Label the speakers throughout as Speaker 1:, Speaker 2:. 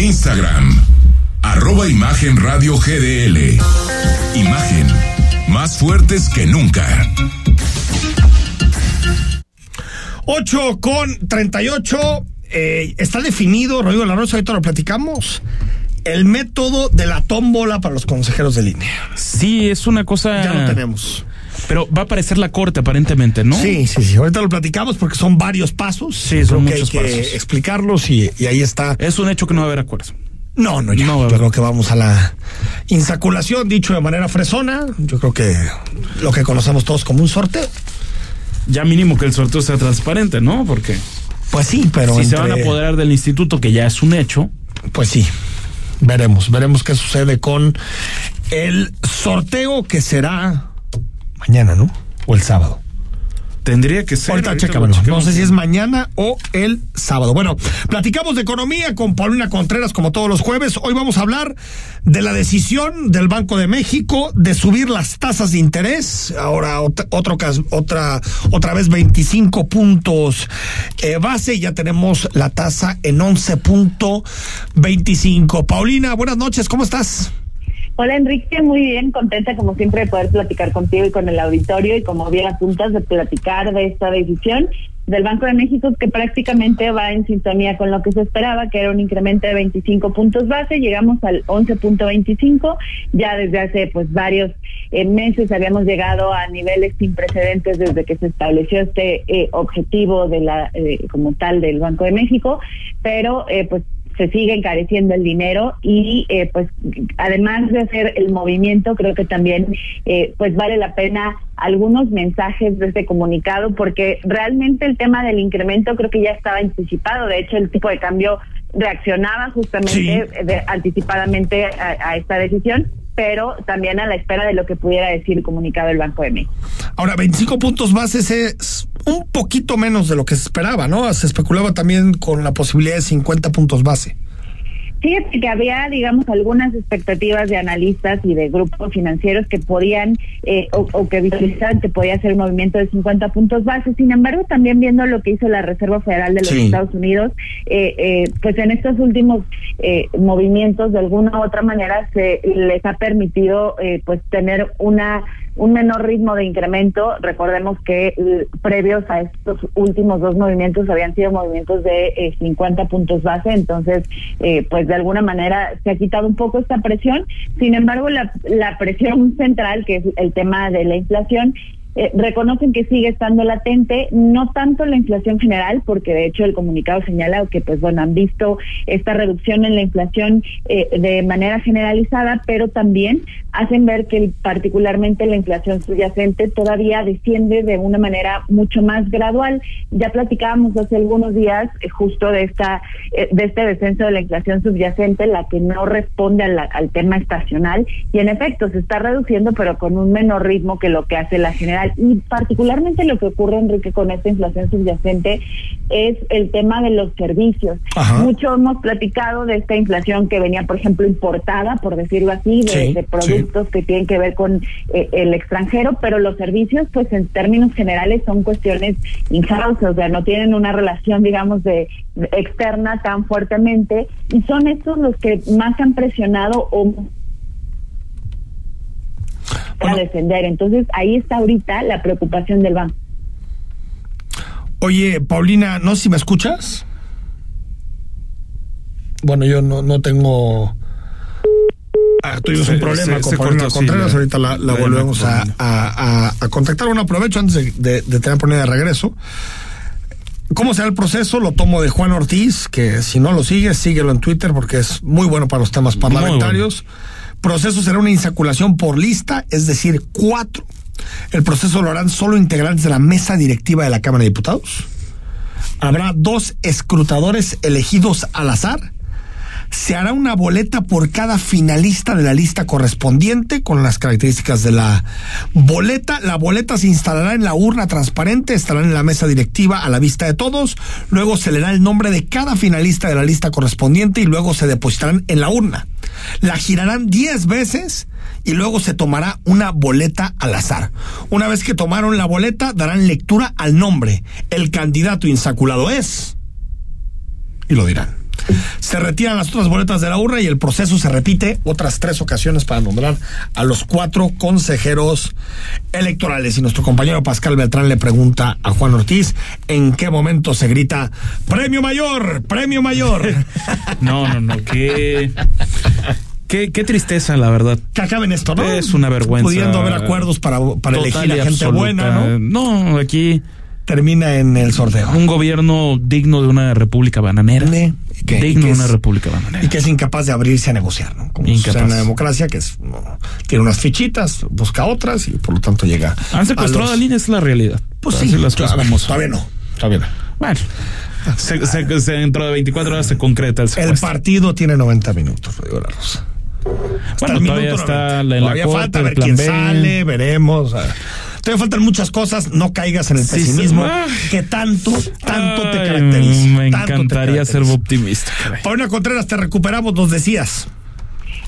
Speaker 1: Instagram, arroba Imagen Radio GDL. Imagen, más fuertes que nunca.
Speaker 2: 8 con 38. Eh, está definido, Rodrigo La Rosa, ahorita lo platicamos. El método de la tómbola para los consejeros de línea.
Speaker 3: Sí, es una cosa.
Speaker 2: Ya lo tenemos.
Speaker 3: Pero va a aparecer la corte, aparentemente, ¿no?
Speaker 2: Sí, sí, sí. Ahorita lo platicamos porque son varios pasos.
Speaker 3: Sí, son
Speaker 2: Creo que
Speaker 3: muchos
Speaker 2: hay que
Speaker 3: pasos.
Speaker 2: explicarlos y, y ahí está.
Speaker 3: Es un hecho que no va a haber acuerdo.
Speaker 2: No, no, ya.
Speaker 3: No,
Speaker 2: yo creo que vamos a la insaculación, dicho de manera fresona. Yo creo que lo que conocemos todos como un sorteo.
Speaker 3: Ya mínimo que el sorteo sea transparente, ¿no? Porque
Speaker 2: Pues sí, pero
Speaker 3: si se van a apoderar del instituto, que ya es un hecho,
Speaker 2: Pues sí, veremos, veremos qué sucede con el sorteo que será mañana, ¿no? O el sábado.
Speaker 3: tendría que ser.
Speaker 2: Ahorita chécamelo. No sé si es mañana o el sábado. Bueno, platicamos de economía con Paulina Contreras como todos los jueves. Hoy vamos a hablar de la decisión del Banco de México de subir las tasas de interés. Ahora ot- otro otra otra vez 25 puntos eh, base y ya tenemos la tasa en 11.25. Paulina, buenas noches, ¿cómo estás?
Speaker 4: Hola Enrique, muy bien, contenta como siempre de poder platicar contigo y con el auditorio y como bien apuntas de platicar de esta decisión del Banco de México que prácticamente va en sintonía con lo que se esperaba, que era un incremento de 25 puntos base, llegamos al 11.25, ya desde hace pues varios eh, meses habíamos llegado a niveles sin precedentes desde que se estableció este eh, objetivo de la eh, como tal del Banco de México, pero eh, pues se sigue encareciendo el dinero y eh, pues además de hacer el movimiento creo que también eh, pues vale la pena algunos mensajes de este comunicado porque realmente el tema del incremento creo que ya estaba anticipado de hecho el tipo de cambio reaccionaba justamente
Speaker 2: Sí.
Speaker 4: eh, de- anticipadamente a, a esta decisión pero también a la espera de lo que pudiera decir el comunicado del Banco de México.
Speaker 2: Ahora, 25 puntos bases es un poquito menos de lo que se esperaba, ¿no? Se especulaba también con la posibilidad de 50 puntos base.
Speaker 4: Fíjate que había, digamos, algunas expectativas de analistas y de grupos financieros que podían eh, o, o que visualizaban que podía hacer un movimiento de 50 puntos base. Sin embargo, también viendo lo que hizo la Reserva Federal de los
Speaker 2: Sí.
Speaker 4: Estados Unidos, eh, eh, pues en estos últimos eh, movimientos, de alguna u otra manera, se les ha permitido eh, pues tener una un menor ritmo de incremento. Recordemos que eh, previos a estos últimos dos movimientos habían sido movimientos de eh, 50 puntos base, entonces, eh, pues de alguna manera se ha quitado un poco esta presión. Sin embargo, la, la presión central, que es el tema de la inflación, eh, reconocen que sigue estando latente, no tanto la inflación general, porque de hecho el comunicado señala que, pues bueno, han visto esta reducción en la inflación eh, de manera generalizada, pero también hacen ver que particularmente la inflación subyacente todavía desciende de una manera mucho más gradual. Ya platicábamos hace algunos días eh, justo de esta eh, de este descenso de la inflación subyacente, la que no responde al tema estacional y en efecto se está reduciendo, pero con un menor ritmo que lo que hace la general y particularmente lo que ocurre Enrique con esta inflación subyacente es el tema de los servicios.
Speaker 2: Ajá.
Speaker 4: Mucho hemos platicado de esta inflación que venía, por ejemplo, importada, por decirlo así, de,
Speaker 2: Sí,
Speaker 4: de productos que tienen que ver con eh, el extranjero, pero los servicios, pues en términos generales son cuestiones in-house, o sea, no tienen una relación, digamos, de, de externa tan fuertemente y son estos los que más han presionado o
Speaker 2: Bueno.
Speaker 4: a descender. Entonces ahí está ahorita la preocupación del banco.
Speaker 2: Oye, Paulina, no sé si me escuchas. Bueno, yo no, no tengo. Ah, tuvimos
Speaker 3: Se-
Speaker 2: un problema
Speaker 3: se-
Speaker 2: con
Speaker 3: se
Speaker 2: Paulina
Speaker 3: cortó,
Speaker 2: Contreras. Ahorita la, la
Speaker 3: la
Speaker 2: volvemos a, a- a- a contactar. Bueno, aprovecho antes de, de, de tener Paulina de regreso. ¿Cómo será el proceso? Lo tomo de Juan Ortiz, que si no lo sigues, síguelo en Twitter porque es muy bueno para los temas
Speaker 3: Muy
Speaker 2: parlamentarios. Proceso será una insaculación por lista, es decir, cuatro. El proceso lo harán solo integrantes de la mesa directiva de la Cámara de Diputados. Habrá dos escrutadores elegidos al azar. Se hará una boleta por cada finalista de la lista correspondiente con las características de la boleta. La boleta se instalará en la urna transparente, estará en la mesa directiva a la vista de todos. Luego se leerá el nombre de cada finalista de la lista correspondiente y luego se depositarán en la urna. La girarán 10 veces y luego se tomará una boleta al azar. Una vez que tomaron la boleta, darán lectura al nombre. El candidato insaculado es y lo dirán. Se retiran las otras boletas de la urna y el proceso se repite otras tres ocasiones para nombrar a los cuatro consejeros electorales. Y nuestro compañero Pascal Beltrán le pregunta a Juan Ortiz en qué momento se grita premio mayor, premio mayor.
Speaker 3: No, no, no, qué, qué, qué tristeza, la verdad.
Speaker 2: que acaben esto, ¿no?
Speaker 3: Es una vergüenza.
Speaker 2: Pudiendo haber acuerdos para, para elegir a gente
Speaker 3: absoluta.
Speaker 2: buena, ¿no?
Speaker 3: No, aquí
Speaker 2: Termina en el sorteo.
Speaker 3: un gobierno digno de una república bananera. Digno de una república bananera.
Speaker 2: Y que es incapaz de abrirse a negociar, ¿no? Como
Speaker 3: Incapaz.
Speaker 2: la democracia, que es, no, tiene unas fichitas, busca otras y por lo tanto llega.
Speaker 3: Han secuestrado
Speaker 2: a
Speaker 3: a
Speaker 2: los-
Speaker 3: la línea, es la realidad.
Speaker 2: Pues sí,
Speaker 3: las cosas
Speaker 2: a ver, todavía no, todavía no.
Speaker 3: Bueno, se- se- se- dentro de 24 horas se concreta el
Speaker 2: El
Speaker 3: secuestro.
Speaker 2: partido tiene 90 minutos, Rodrigo La Rosa. Hasta
Speaker 3: Bueno,
Speaker 2: el
Speaker 3: todavía
Speaker 2: minuto
Speaker 3: está
Speaker 2: 90.
Speaker 3: en la corte,
Speaker 2: falta
Speaker 3: el
Speaker 2: ver quién
Speaker 3: B.
Speaker 2: sale, veremos. Todavía faltan muchas cosas, no caigas en el
Speaker 3: Sí,
Speaker 2: pesimismo
Speaker 3: sí. Ah.
Speaker 2: que tanto, tanto te caracteriza.
Speaker 3: Me
Speaker 2: tanto
Speaker 3: encantaría ser optimista.
Speaker 2: Paulina Contreras, te recuperamos, nos decías.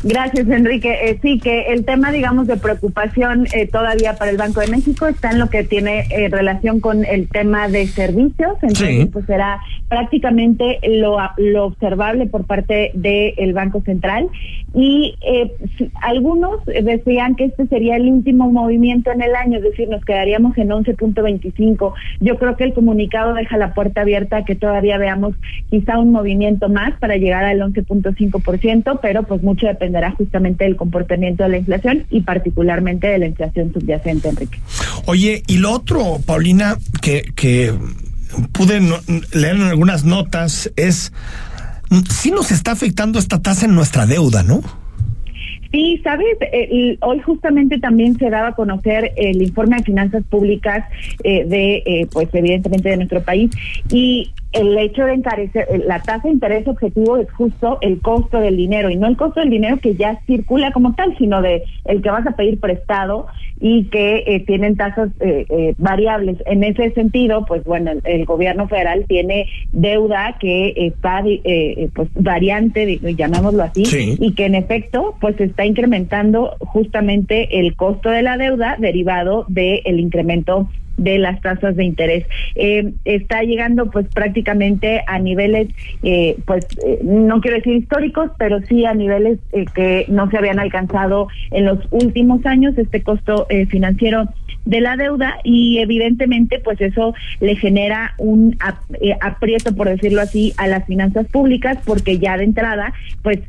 Speaker 4: Gracias, Enrique. Eh, sí, que el tema, digamos, de preocupación eh, todavía para el Banco de México está en lo que tiene eh, relación con el tema de servicios. Entonces,
Speaker 2: Sí.
Speaker 4: pues será prácticamente lo, lo observable por parte del Banco Central. Y eh, algunos decían que este sería el último movimiento en el año, es decir, nos quedaríamos en 11.25. Yo creo que el comunicado deja la puerta abierta a que todavía veamos quizá un movimiento más para llegar al 11.5%, pero pues mucho dependerá justamente del comportamiento de la inflación y particularmente de la inflación subyacente, Enrique.
Speaker 2: Oye, y lo otro, Paulina, que, que pude no- leer en algunas notas es, sí nos está afectando esta tasa en nuestra deuda, ¿no?
Speaker 4: Sí, sabes, Eh, hoy justamente también se daba a conocer el informe de finanzas públicas eh, de, eh, pues evidentemente de nuestro país y el hecho de encarecer, eh, la tasa de interés objetivo es justo el costo del dinero y no el costo del dinero que ya circula como tal, sino de el que vas a pedir prestado y que eh, tienen tasas eh, eh, variables. En ese sentido, pues bueno, el, el gobierno federal tiene deuda que está eh, eh, pues variante, llamémoslo así,
Speaker 2: Sí.
Speaker 4: y que en efecto pues está incrementando justamente el costo de la deuda derivado del incremento de las tasas de interés. Eh, está llegando pues prácticamente a niveles, eh, pues eh, no quiero decir históricos, pero sí a niveles eh, que no se habían alcanzado en los últimos años, este costo financiero de la deuda y evidentemente pues eso le genera un ap- aprieto por decirlo así a las finanzas públicas porque ya de entrada pues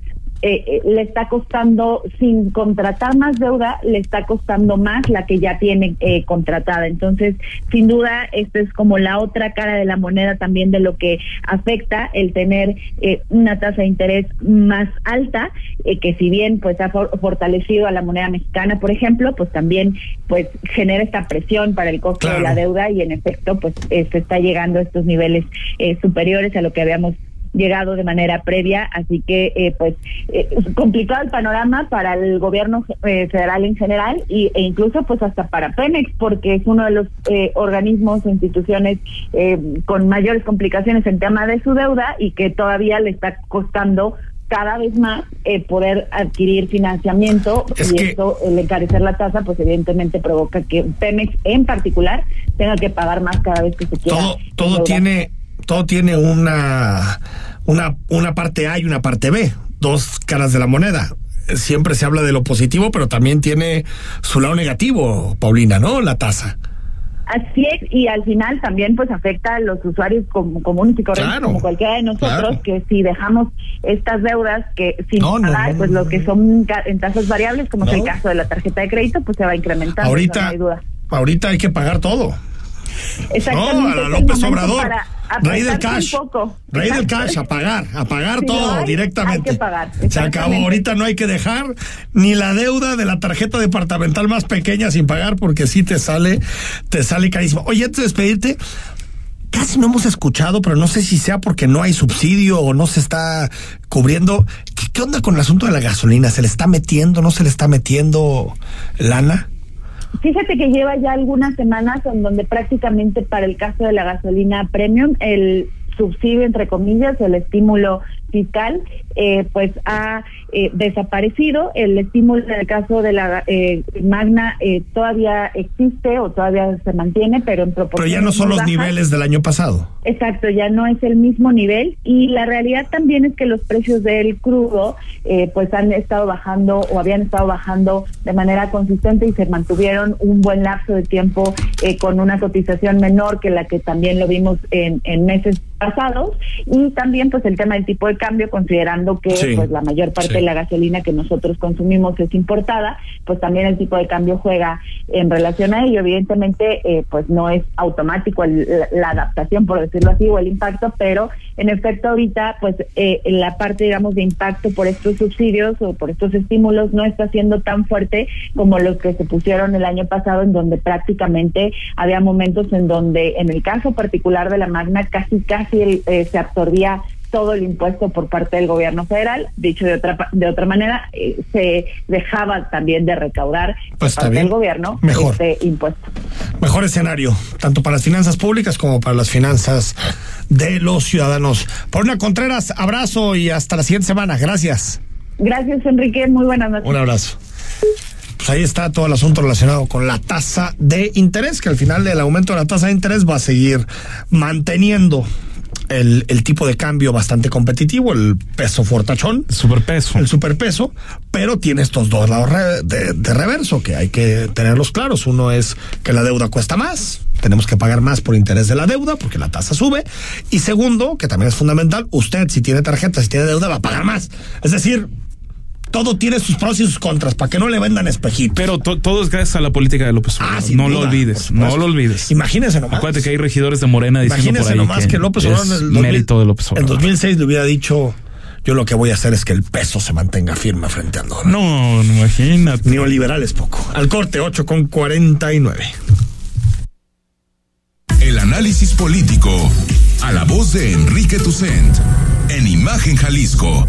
Speaker 4: eh, eh, le está costando, sin contratar más deuda, le está costando más la que ya tiene eh, contratada. Entonces, sin duda, esto es como la otra cara de la moneda también de lo que afecta el tener eh, una tasa de interés más alta, eh, que si bien pues ha for- fortalecido a la moneda mexicana, por ejemplo, pues también pues genera esta presión para el costo
Speaker 2: Claro.
Speaker 4: de la deuda y en efecto pues eh, se está llegando a estos niveles eh, superiores a lo que habíamos llegado de manera previa, así que eh, pues eh, complicado el panorama para el gobierno eh, federal en general y, e incluso pues hasta para Pemex porque es uno de los eh, organismos o instituciones eh, con mayores complicaciones en tema de su deuda y que todavía le está costando cada vez más eh, poder adquirir financiamiento
Speaker 2: Es
Speaker 4: y esto el encarecer la tasa pues evidentemente provoca que Pemex en particular tenga que pagar más cada vez que se quiera
Speaker 2: Todo, tiene, todo tiene una, una, una parte A y una parte B, dos caras de la moneda. Siempre se habla de lo positivo, pero también tiene su lado negativo, Paulina, ¿no? La tasa.
Speaker 4: Así es, y al final también pues afecta a los usuarios como comunes y corrientes
Speaker 2: Claro,
Speaker 4: como cualquiera de nosotros,
Speaker 2: claro.
Speaker 4: que si dejamos estas deudas que sin
Speaker 2: No,
Speaker 4: pagar,
Speaker 2: no,
Speaker 4: pues
Speaker 2: no,
Speaker 4: lo
Speaker 2: no.
Speaker 4: que son en tasas variables, como es el caso de la tarjeta de crédito, pues se va incrementando, eso no
Speaker 2: Ahorita,
Speaker 4: hay duda.
Speaker 2: ahorita hay que pagar todo.
Speaker 4: Exactamente,
Speaker 2: No, a la López
Speaker 4: momento
Speaker 2: Obrador. Rey del cash. Rey del cash, a pagar, a pagar
Speaker 4: Si
Speaker 2: todo
Speaker 4: hay,
Speaker 2: directamente.
Speaker 4: hay que pagar,
Speaker 2: Se acabó. Ahorita no hay que dejar ni la deuda de la tarjeta departamental más pequeña sin pagar porque sí te sale, te sale carísimo. Oye, antes de despedirte, casi no hemos escuchado, pero no sé si sea porque no hay subsidio o no se está cubriendo. ¿Qué, qué onda con el asunto de la gasolina? ¿Se le está metiendo, no se le está metiendo lana?
Speaker 4: Fíjate que lleva ya algunas semanas en donde prácticamente para el caso de la gasolina premium, el subsidio, entre comillas, el estímulo fiscal eh, pues ha eh, desaparecido. El estímulo en el caso de la eh, Magna eh, todavía existe o todavía se mantiene, pero en proporción.
Speaker 2: Pero ya no son los niveles del año pasado.
Speaker 4: Exacto, ya no es el mismo nivel y la realidad también es que los precios del crudo eh, pues han estado bajando o habían estado bajando de manera consistente y se mantuvieron un buen lapso de tiempo eh, con una cotización menor que la que también lo vimos en, en meses pasados y también pues el tema del tipo de cambio considerando que
Speaker 2: Sí,
Speaker 4: pues la mayor parte
Speaker 2: sí.
Speaker 4: de la gasolina que nosotros consumimos es importada pues también el tipo de cambio juega en relación a ello evidentemente eh, pues no es automático el- la, la adaptación por decirlo así o el impacto pero en efecto ahorita pues eh, la parte digamos de impacto por estos subsidios o por estos estímulos no está siendo tan fuerte como los que se pusieron el año pasado en donde prácticamente había momentos en donde en el caso particular de la Magna casi casi el, eh, se absorbía todo el impuesto por parte del gobierno federal, dicho de otra de otra manera, eh, se dejaba también de recaudar
Speaker 2: Pues
Speaker 4: por parte del gobierno
Speaker 2: Mejor.
Speaker 4: este impuesto.
Speaker 2: Mejor escenario, tanto para las finanzas públicas como para las finanzas de los ciudadanos. Paulina Contreras, abrazo y hasta la siguiente semana. Gracias.
Speaker 4: Gracias, Enrique. Muy buenas noches.
Speaker 2: Un abrazo. Pues ahí está todo el asunto relacionado con la tasa de interés, que al final el aumento de la tasa de interés va a seguir manteniendo el, el tipo de cambio bastante competitivo, el peso fortachón.
Speaker 3: Superpeso.
Speaker 2: el superpeso, pero tiene estos dos lados re- de, de reverso que hay que tenerlos claros. Uno es que la deuda cuesta más, tenemos que pagar más por interés de la deuda porque la tasa sube. Y segundo, que también es fundamental, usted si tiene tarjeta, si tiene deuda, va a pagar más. Es decir, todo tiene sus pros y sus contras, para que no le vendan espejitos.
Speaker 3: Pero to- todo es gracias a la política de López Obrador.
Speaker 2: Ah,
Speaker 3: no lo olvides,
Speaker 2: por
Speaker 3: no lo olvides.
Speaker 2: Imagínese nomás.
Speaker 3: Acuérdate que hay regidores de Morena diciendo por
Speaker 2: Imagínese
Speaker 3: ahí
Speaker 2: nomás que, López Obrador
Speaker 3: es
Speaker 2: en el 2000
Speaker 3: mérito de López
Speaker 2: en
Speaker 3: Obrador.
Speaker 2: 2006 le hubiera dicho, yo lo que voy a hacer es que el peso se mantenga firme frente al dólar.
Speaker 3: No, imagínate.
Speaker 2: Neoliberal es poco. Al corte, 8 con 49.
Speaker 1: El análisis político. A la voz de Enrique Tucent. En Imagen Jalisco.